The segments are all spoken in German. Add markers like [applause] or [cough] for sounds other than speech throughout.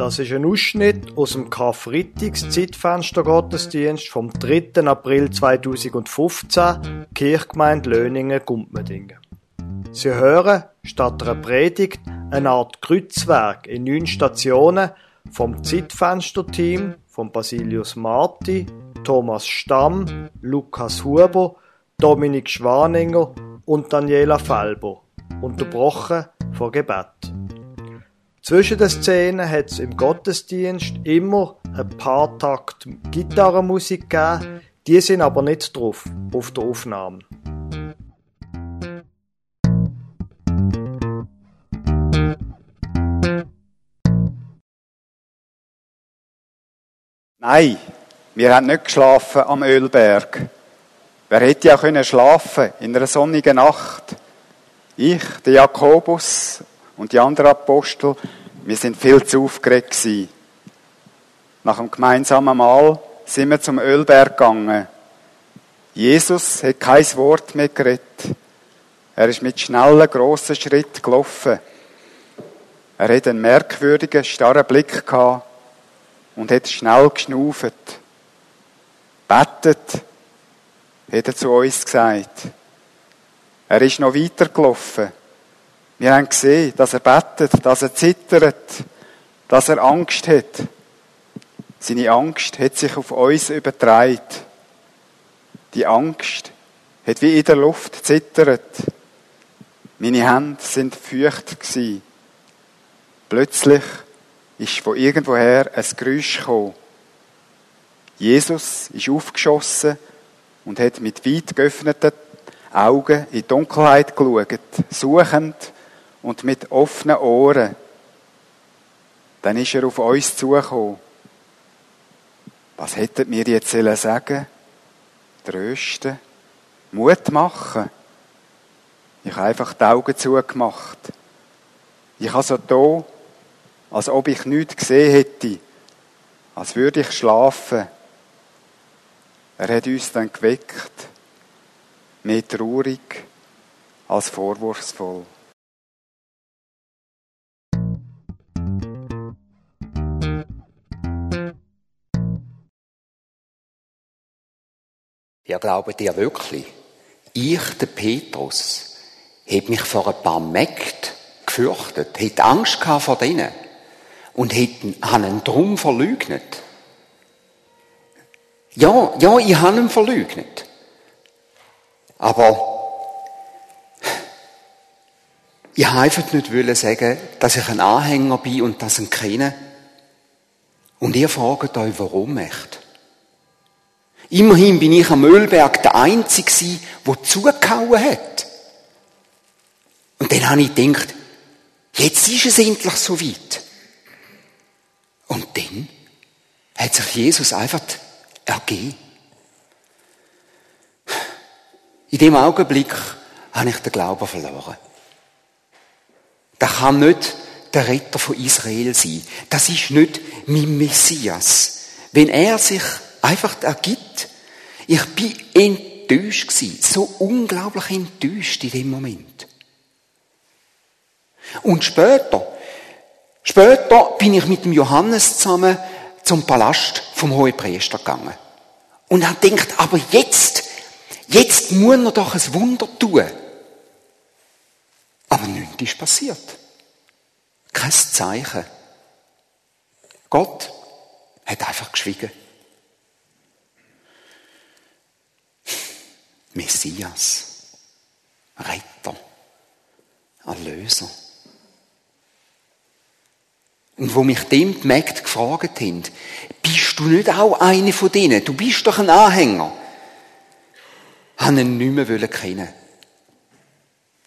Das ist ein Ausschnitt aus dem Karfreitags Zeitfenster Gottesdienst vom 3. April 2015, Kirchgemeinde Löningen, Gumpmedingen. Sie hören statt einer Predigt eine Art Kreuzwerk in neun Stationen vom Zeitfenster-Team von Basilius Marti, Thomas Stamm, Lukas Huber, Dominik Schwaninger und Daniela Felber, unterbrochen vor Gebet. Zwischen den Szenen hat es im Gottesdienst immer ein paar Takt Gitarrenmusik gegeben, die sind aber nicht drauf auf der Aufnahme. Nein, wir haben nicht geschlafen am Ölberg. Wer hätte ja können schlafen in einer sonnigen Nacht? Ich, der Jakobus und die anderen Apostel, wir sind viel zu aufgeregt gewesen. Nach dem gemeinsamen Mahl sind wir zum Ölberg gegangen. Jesus hat kein Wort mehr geredet. Er ist mit schnellen, grossen Schritt gelaufen. Er hat einen merkwürdigen, starren Blick gehabt und hat schnell geschnauft. Bettet, hat er zu uns gesagt. Er ist noch weitergelaufen. Wir haben gesehen, dass er bettet, dass er zittert, dass er Angst hat. Seine Angst hat sich auf uns übertragen. Die Angst hat wie in der Luft zittert. Meine Hände sind feucht gewesen. Plötzlich ist von irgendwoher ein Geräusch gekommen. Jesus ist aufgeschossen und hat mit weit geöffneten Augen in die Dunkelheit geschaut, suchend und mit offenen Ohren. Dann ist er auf uns zugekommen. Was hätten wir jetzt sagen Trösten? Mut machen? Ich habe einfach die Augen zugemacht. Ich habe so da, als ob ich nichts gesehen hätte, als würde ich schlafen. Er hat uns dann geweckt, mehr traurig als vorwurfsvoll. Glaubt ihr wirklich? Ich, der Petrus, habe mich vor ein paar Mägden gefürchtet, hätte Angst gehabt vor denen und hätte einen drum verleugnet. Ja, ja, ich habe ihn verleugnet. Aber ich wollte einfach nicht sagen, dass ich ein Anhänger bin und das ihn kenne. Und ihr fragt euch, warum echt? Immerhin bin ich am Müllberg der Einzige, der zugehauen hat. Und dann habe ich gedacht, jetzt ist es endlich so weit. Und dann hat sich Jesus einfach ergeben. In dem Augenblick habe ich den Glauben verloren. Das kann nicht der Retter von Israel sein. Das ist nicht mein Messias. Wenn er sich einfach ergibt. Ich bin enttäuscht gewesen. So unglaublich enttäuscht in dem Moment. Und später, später bin ich mit dem Johannes zusammen zum Palast vom Hohepriester gegangen. Und er denkt, aber jetzt, jetzt muss er doch ein Wunder tun. Aber nichts ist passiert. Kein Zeichen. Gott hat einfach geschwiegen. Messias, Retter, Erlöser. Und wo mich dem die Mägde gefragt haben, bist du nicht auch eine von denen? Du bist doch ein Anhänger. Haben ihn nicht mehr kennen.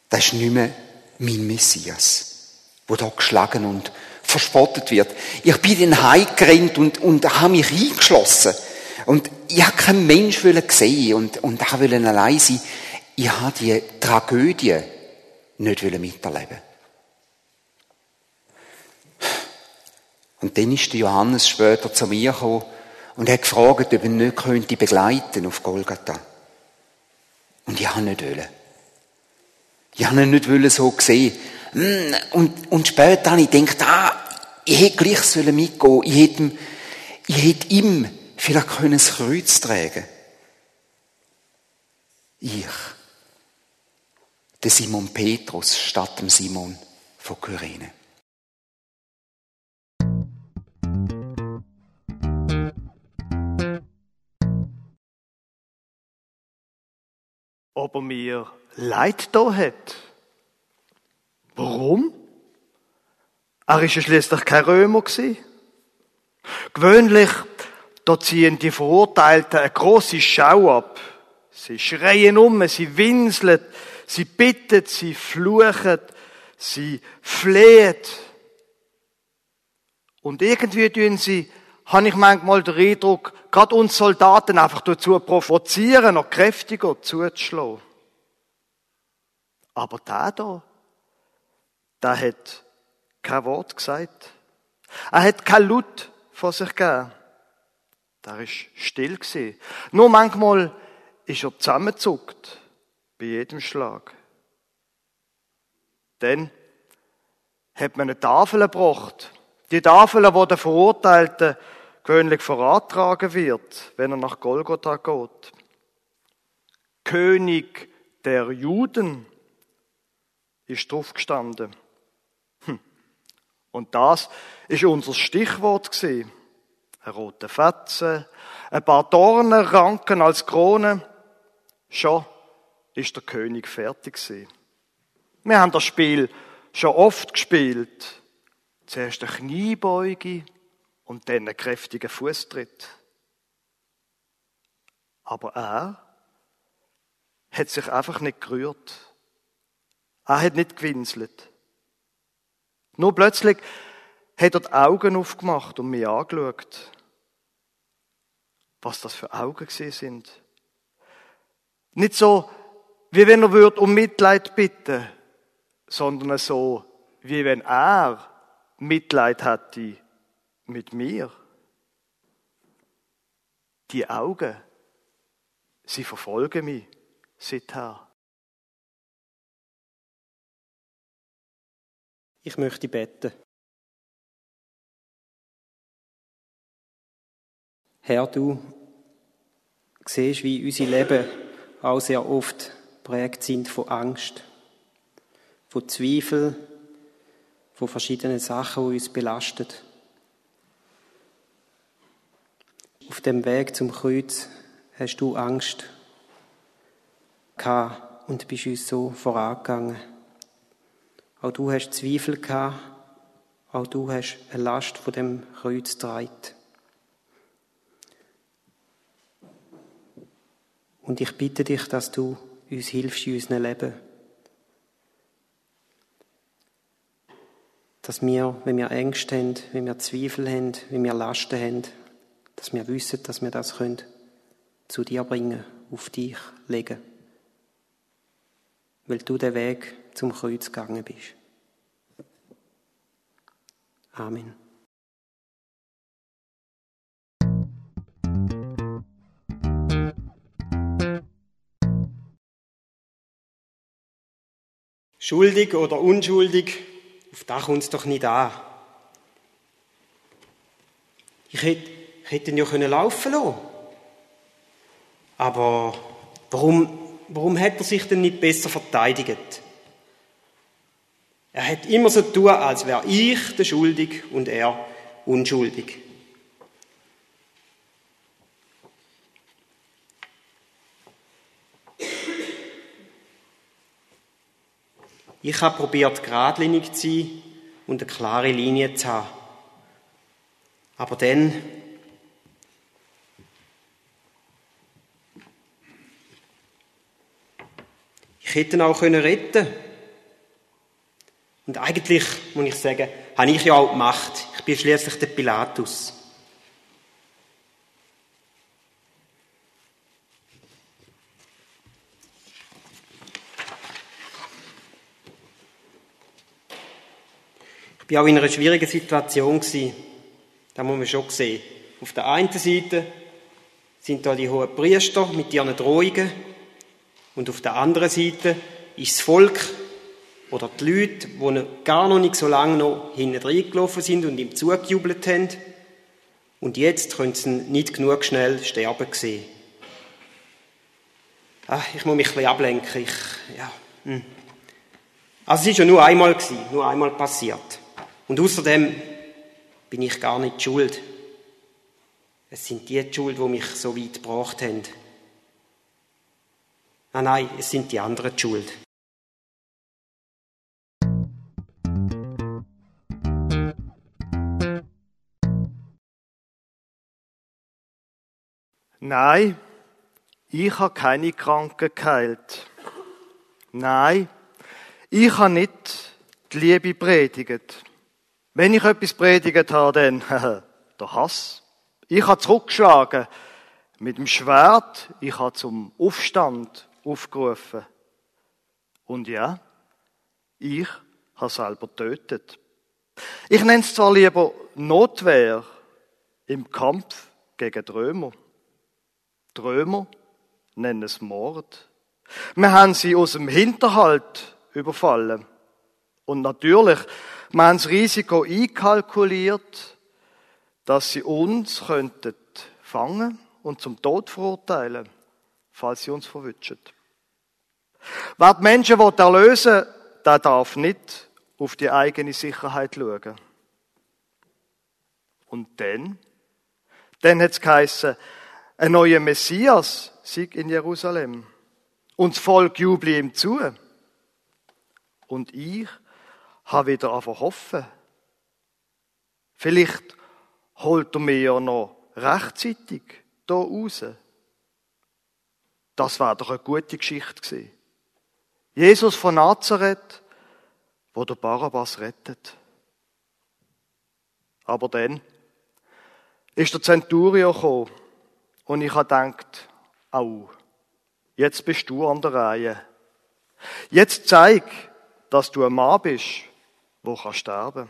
Das ist nicht mehr mein Messias, wo da geschlagen und verspottet wird. Ich bin dann heimgerannt und, und habe mich eingeschlossen. Und ich habe keinen Mensch sehen und, und wollte allein sein. Ich habe die Tragödie nicht miterleben Und dann ist der Johannes später zu mir gekommen und hat gefragt, ob er nicht könnte begleiten auf Golgatha. Und ich habe nicht wollen. Ich habe ihn nicht so sehen. Hm, und, und später habe ich gedacht, ah, Ich hätte gleich sollen mitgehen. Ich hätte, ich hätte ihm vielleicht können das Kreuz tragen. Ich. Der Simon Petrus statt dem Simon von Kyrene. Ob er mir Leid da hat. Warum? Er war ja schließlich kein Römer. Gewöhnlich, da ziehen die Verurteilten eine grosse Schau ab. Sie schreien um, sie winseln, sie bitten, sie fluchen, sie flehen. Und irgendwie tun sie, habe ich manchmal den Eindruck, gerade uns Soldaten einfach dazu provozieren, noch kräftiger zuzuschlagen. Aber der da, der hat kein Wort gesagt. Er hat kein Laut vor sich gegeben. Der ist still gewesen. Nur manchmal ist er zusammengezuckt. Bei jedem Schlag. Dann hat man eine Tafel gebracht. Die Tafel, wo der Verurteilte gewöhnlich vorantragen wird, wenn er nach Golgotha geht. König der Juden ist drauf gestanden. Hm. Und das ist unser Stichwort gewesen. Eine rote Fetze, ein paar Dornenranken als Krone. Schon ist der König fertig gewesen. Wir haben das Spiel schon oft gespielt. Zuerst eine Kniebeuge und dann einen kräftigen Fußtritt. Aber er hat sich einfach nicht gerührt. Er hat nicht gewinselt. Nur plötzlich hat er die Augen aufgemacht und mich angeschaut. Was das für Augen gesehen sind. Nicht so, wie wenn er um Mitleid bitten, sondern so, wie wenn er Mitleid hätte mit mir. Die Augen, sie verfolgen mich seither. Ich möchte beten. Herr, du siehst, wie unser Leben auch sehr oft prägt sind von Angst, von Zweifel, von verschiedenen Sachen, die uns belasten. Auf dem Weg zum Kreuz hast du Angst gehabt und bist uns so vorangegangen. Auch du hast Zweifel gehabt, auch du hast eine Last von dem Kreuz getragen. Und ich bitte dich, dass du uns hilfst in unserem Leben. Dass wir, wenn wir Ängste haben, wenn wir Zweifel haben, wenn wir Lasten haben, dass wir wissen, dass wir das können zu dir bringen, auf dich legen. Weil du den Weg zum Kreuz gegangen bist. Amen. Schuldig oder unschuldig, auf das kommt es doch nicht an. Ich hätte, ich hätte ihn ja können laufen lassen. Aber warum, warum hat er sich denn nicht besser verteidigt? Er hat immer so tun, als wäre ich der Schuldig und er unschuldig. Ich habe probiert, geradlinig zu sein und eine klare Linie zu haben. Aber dann ich hätte ihn auch retten können. Und eigentlich, muss ich sagen, habe ich ja auch gemacht. Ich bin schließlich der Pilatus. War auch in einer schwierigen Situation. Da muss man schon sehen. Auf der einen Seite sind da die hohen Priester mit ihren Drohungen. Und auf der anderen Seite ist das Volk, Oder die Leute, die gar noch nicht so lange noch hinten reingelaufen sind und ihm zugejubelt haben. Und jetzt können sie nicht genug schnell sterben sehen. Ach, ich muss mich ein bisschen ablenken. Ich, ja, hm. Also es ist ja nur einmal gewesen, nur einmal passiert. Und außerdem bin ich gar nicht schuld. Es sind die, Schuld, die mich so weit gebracht haben. Nein, nein, es sind die anderen die Schuld. Nein, ich habe keine Kranken geheilt. Nein, ich habe nicht die Liebe predigt. Wenn ich etwas predigt habe, dann [laughs] der Hass. Ich habe zurückgeschlagen mit dem Schwert. Ich habe zum Aufstand aufgerufen. Und ja, ich habe selber getötet. Ich nenne es zwar lieber Notwehr im Kampf gegen die Römer. Die Römer nennen es Mord. Wir haben sie aus dem Hinterhalt überfallen. Und natürlich, das Risiko einkalkuliert, dass sie uns könnten fangen und zum Tod verurteilen, falls sie uns verwünschen. Wer die Menschen erlösen will, der darf nicht auf die eigene Sicherheit schauen. Und dann? Dann hat es geheißen, ein neuer Messias sei in Jerusalem. Und das Volk juble ihm zu. Und ich habe wieder angefangen hoffen. Vielleicht holt er mir ja noch rechtzeitig hier raus. Das war doch eine gute Geschichte gewesen. Jesus von Nazareth, wo der Barabbas rettet. Aber dann ist der Centurio gekommen und ich habe gedacht, au, jetzt bist du an der Reihe. Jetzt zeig, dass du ein Mann bist, wo kann sterben.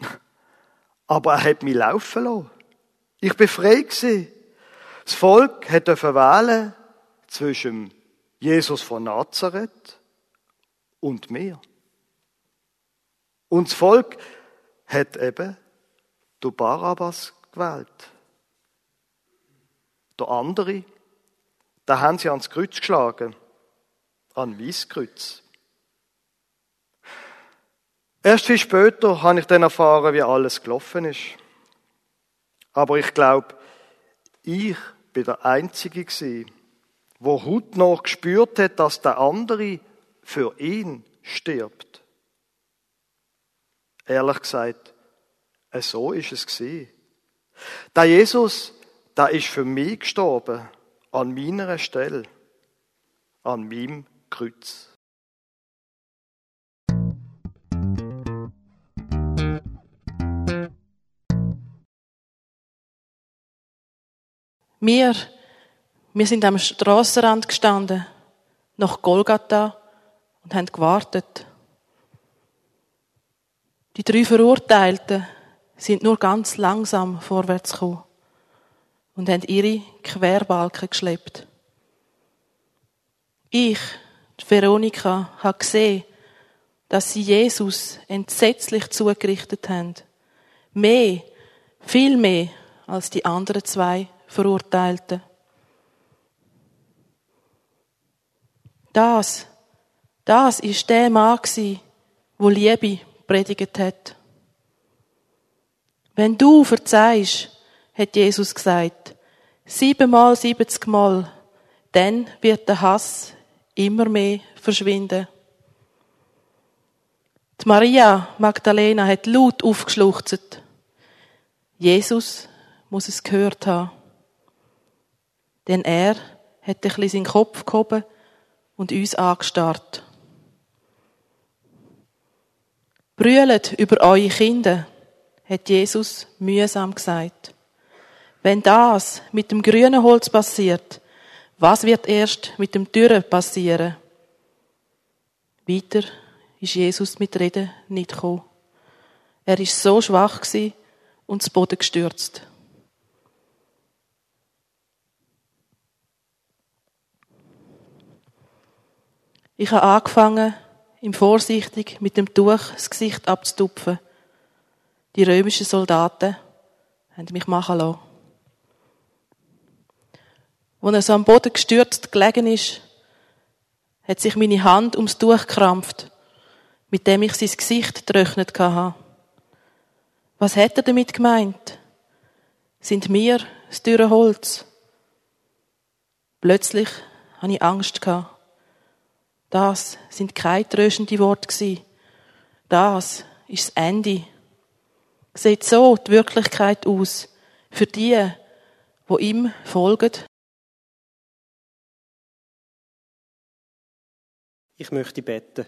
[laughs] Aber er hat mich laufen lassen. Ich bin frei. Das Volk hat wählen zwischen Jesus von Nazareth und mir. Und das Volk hat eben du Barabbas gewählt. Der andere, da haben sie ans Kreuz geschlagen. An mein Kreuz. Erst viel später habe ich dann erfahren, wie alles gelaufen ist. Aber ich glaube, ich bin der Einzige gewesen, wo heute noch gespürt hat, dass der andere für ihn stirbt. Ehrlich gesagt, so ist es gewesen. Der Jesus, der ist für mich gestorben, an meiner Stelle, an meinem Kreuz. Wir, wir sind am Strassenrand gestanden, nach Golgatha und haben gewartet. Die drei Verurteilten sind nur ganz langsam vorwärts gekommen und haben ihre Querbalken geschleppt. Ich, Veronika, habe gesehen, dass sie Jesus entsetzlich zugerichtet haben. Mehr, viel mehr als die anderen zwei Verurteilten. Das, das ist der Mann gsi, wo Liebe predigt hat. Wenn du verzeihst, hat Jesus gesagt, siebenmal, siebzigmal, dann wird der Hass immer mehr verschwinden. Die Maria Magdalena hat laut aufgeschluchzt. Jesus muss es gehört haben. Denn er hat ein bisschen seinen Kopf gehoben und uns angestarrt. Brüllet über eure Kinder, hat Jesus mühsam gesagt. Wenn das mit dem grünen Holz passiert, was wird erst mit dem Dürren passieren? Weiter ist Jesus mit Reden nicht gekommen. Er ist so schwach und zu Boden gestürzt. Ich habe angefangen, ihm vorsichtig mit dem Tuch das Gesicht abzutupfen. Die römischen Soldaten haben mich machen lassen. Als er so am Boden gestürzt gelegen ist, hat sich meine Hand ums Tuch gekrampft, mit dem ich sein Gesicht getrocknet hatte. Was hat er damit gemeint? Sind wir das dürre Holz? Plötzlich hatte ich Angst. Das sind keine tröstenden Worte. Das ist das Ende. Sieht so die Wirklichkeit aus für die, wo ihm folgen Ich möchte beten.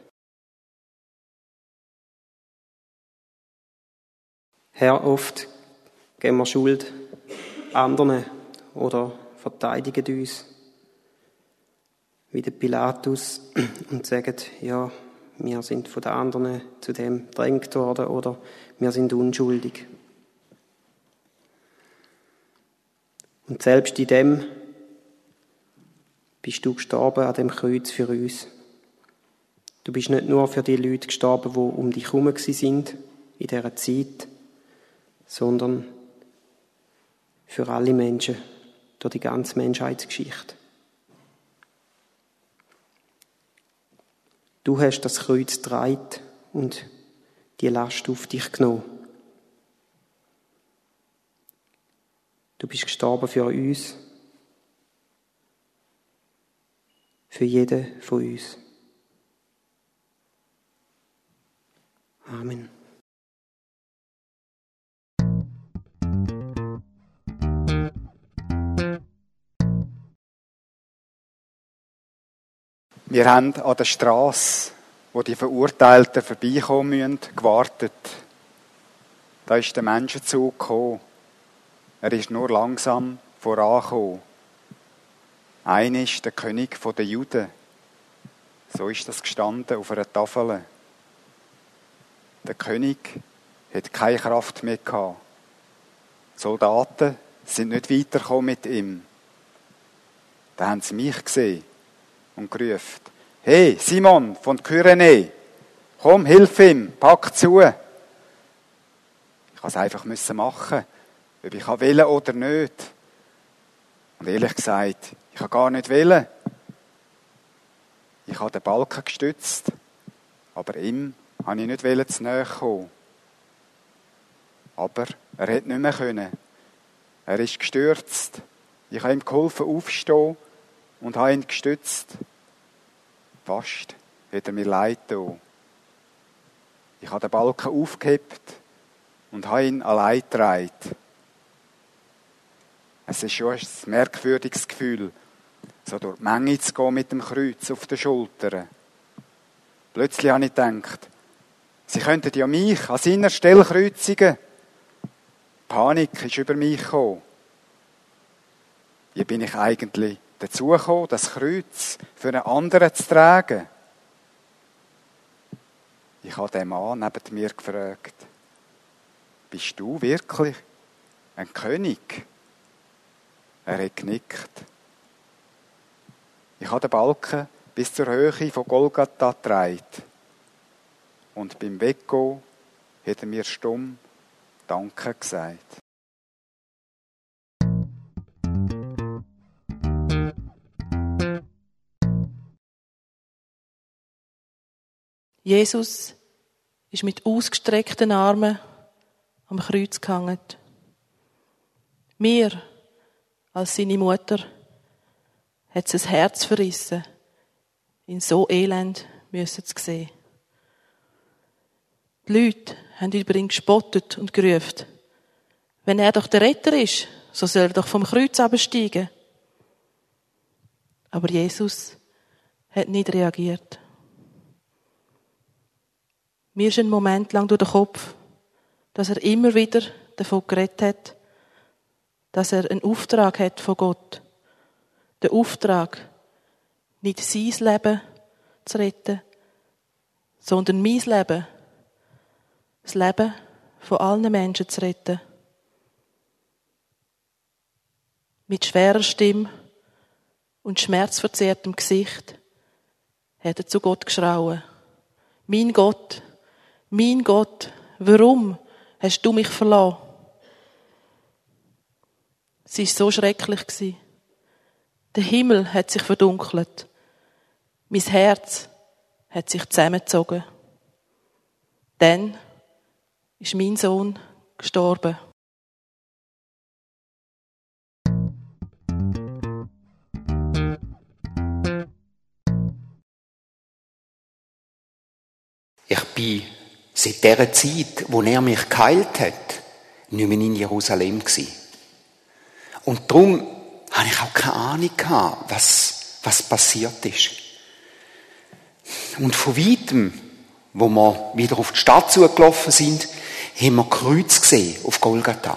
Herr, oft geben wir Schuld anderen oder verteidigen uns wie der Pilatus [clears throat] und sagen, ja, wir sind von den anderen zu dem drängt worden oder wir sind unschuldig. Und selbst in dem bist du gestorben an dem Kreuz für uns. Du bist nicht nur für die Leute gestorben, die um dich herum sind in dieser Zeit, sondern für alle Menschen durch die ganze Menschheitsgeschichte. Du hast das Kreuz dreit und die Last auf dich genommen. Du bist gestorben für uns, für jeden von uns. Amen. Wir haben an der Straße, wo die Verurteilten vorbeikommen müssen, gewartet. Da ist der Menschenzug gekommen. Er ist nur langsam vorangekommen. Einer ist der König der Juden. So ist das gestanden auf einer Tafel. Der König hat keine Kraft mehr gehabt. Die Soldaten sind nicht weitergekommen mit ihm. Da haben sie mich gesehen und gerufen, hey, Simon von Kyrene, komm, hilf ihm, pack zu. Ich musste es einfach machen, ob ich will oder nicht. Und ehrlich gesagt, ich habe gar nicht wollen. Ich habe den Balken gestützt, aber ihm habe ich nicht wollen, zu nahe kommen. Aber er hat nicht mehr können. Er ist gestürzt. Ich habe ihm geholfen aufstehen und habe ihn gestützt. Fast hat er mir leid. Ich habe den Balken aufgehebt und habe ihn allein getragen. Es ist schon ein merkwürdiges Gefühl, so durch die Menge zu gehen mit dem Kreuz auf den Schultern. Plötzlich habe ich gedacht, sie könnten ja mich an seiner Stelle kreuzigen. Panik ist über mich gekommen. Wie bin ich eigentlich dazu gekommen, das Kreuz für einen anderen zu tragen? Ich habe den Mann neben mir gefragt, bist du wirklich ein König? Er hat genickt. Ich habe den Balken bis zur Höhe von Golgatha getragen. Und beim Weggehen hat er mir stumm Danke gesagt. Jesus ist mit ausgestreckten Armen am Kreuz gehangen. Mir, als seine Mutter, hat es ein Herz verrissen, ihn so elend müssen zu sehen. Die Leute haben über ihn gespottet und gerufen, wenn er doch der Retter ist, so soll er doch vom Kreuz absteigen. Aber Jesus hat nicht reagiert. Mir ist ein Moment lang durch den Kopf, dass er immer wieder davon geredet hat, dass er einen Auftrag hat von Gott. Den Auftrag, nicht sein Leben zu retten, sondern mein Leben, das Leben von allen Menschen zu retten. Mit schwerer Stimme und schmerzverzerrtem Gesicht hat er zu Gott geschrauen. Mein Gott, mein Gott, warum hast du mich verlassen? Sie ist so schrecklich. Der Himmel hat sich verdunkelt. Mein Herz hat sich zusammengezogen. Dann ist mein Sohn gestorben. Ich bin seit der Zeit, wo er mich geheilt hat, nicht mehr in Jerusalem gewesen. Und darum habe ich auch keine Ahnung gehabt, was, was passiert ist. Und von weitem, wo wir wieder auf die Stadt zugelaufen sind, haben wir Kreuz gesehen auf Golgatha.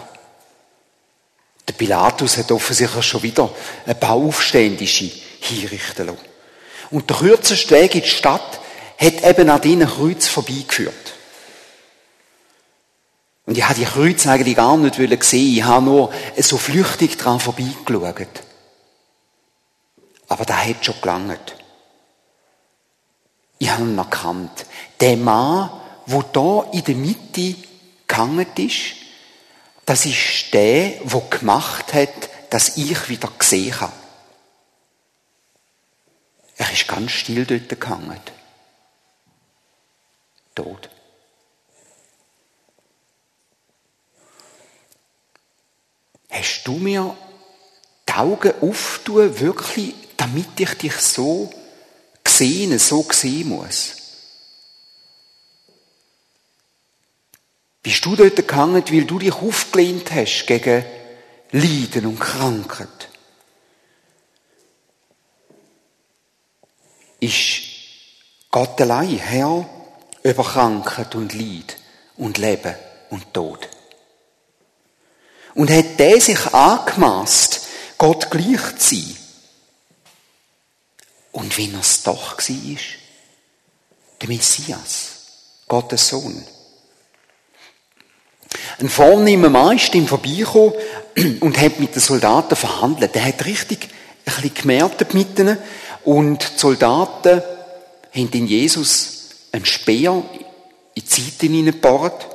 Der Pilatus hat offensichtlich schon wieder ein paar Aufständische hinrichten lassen. Und der kürzeste Weg in die Stadt hat eben an diesen Kreuz vorbeigeführt. Und ich habe die Kreuz eigentlich gar nicht sehen Ich habe nur so flüchtig dran vorbeigeschaut. Aber da hat schon gelangt. Ich habe ihn erkannt. Der Mann, der da in der Mitte gehangen ist, das ist der, der gemacht hat, dass ich wieder gesehen habe. Er ist ganz still dort gehangen. Tot. Hast du mir die Augen auftun, wirklich, damit ich dich so sehen, so sehen muss? Bist du dort gehangen, weil du dich aufgelehnt hast gegen Leiden und Krankheit? Ist Gott allein Herr über Krankheit und Leid und Leben und Tod? Und hat der sich angemaßt, Gott gleich zu sein? Und wenn er es doch war, der Messias, Gottes Sohn. Ein vornehmer Mann ist ihm vorbeigekommen und hat mit den Soldaten verhandelt. Der hat richtig ein bisschen gemerkt mit ihnen. Und die Soldaten haben in Jesus einen Speer in die Seite hineingebohrt.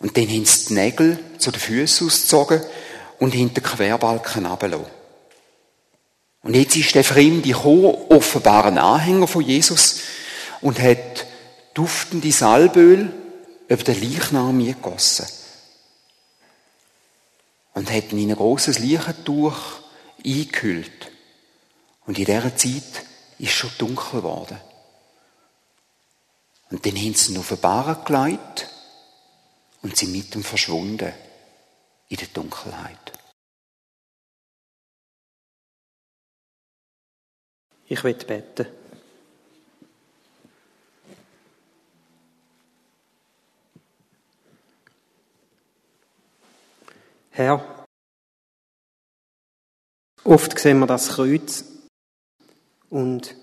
Und dann haben sie die Nägel zu den Füßen ausgezogen und haben den Querbalken runtergelassen. Und jetzt ist der Fremde gekommen, offenbar ein Anhänger von Jesus, und hat duftende Salböl über den Leichnam gegossen. Und hat ihn in ein grosses Leichentuch eingehüllt. Und in dieser Zeit ist schon dunkel geworden. Und dann haben sie ihn auf den Barren gelegt und sind mit ihm verschwunden in der Dunkelheit. Ich will beten. Herr, oft sehen wir das Kreuz und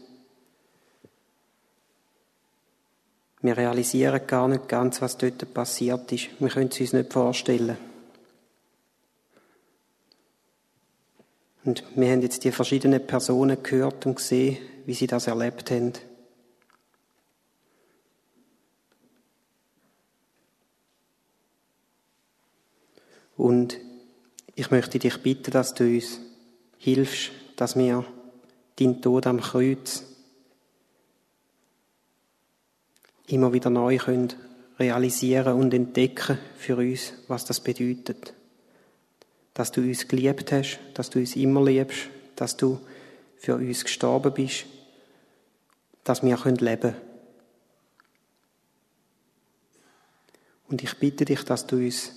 wir realisieren gar nicht ganz, was dort passiert ist. Wir können es uns nicht vorstellen. Und wir haben jetzt die verschiedenen Personen gehört und gesehen, wie sie das erlebt haben. Und ich möchte dich bitten, dass du uns hilfst, dass wir deinen Tod am Kreuz immer wieder neu können realisieren und entdecken für uns, was das bedeutet. Dass du uns geliebt hast, dass du uns immer liebst, dass du für uns gestorben bist, dass wir leben können. Und ich bitte dich, dass du uns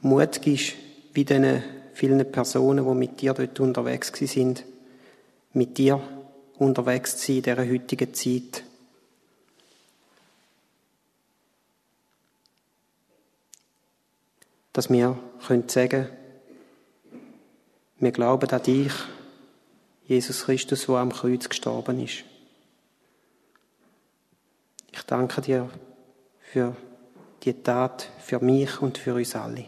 Mut gibst, wie diesen vielen Personen, die mit dir dort unterwegs sind, mit dir unterwegs zu sein in dieser heutigen Zeit. Dass wir können sagen wir glauben an dich, Jesus Christus, der am Kreuz gestorben ist. Ich danke dir für die Tat, für mich und für uns alle.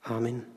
Amen.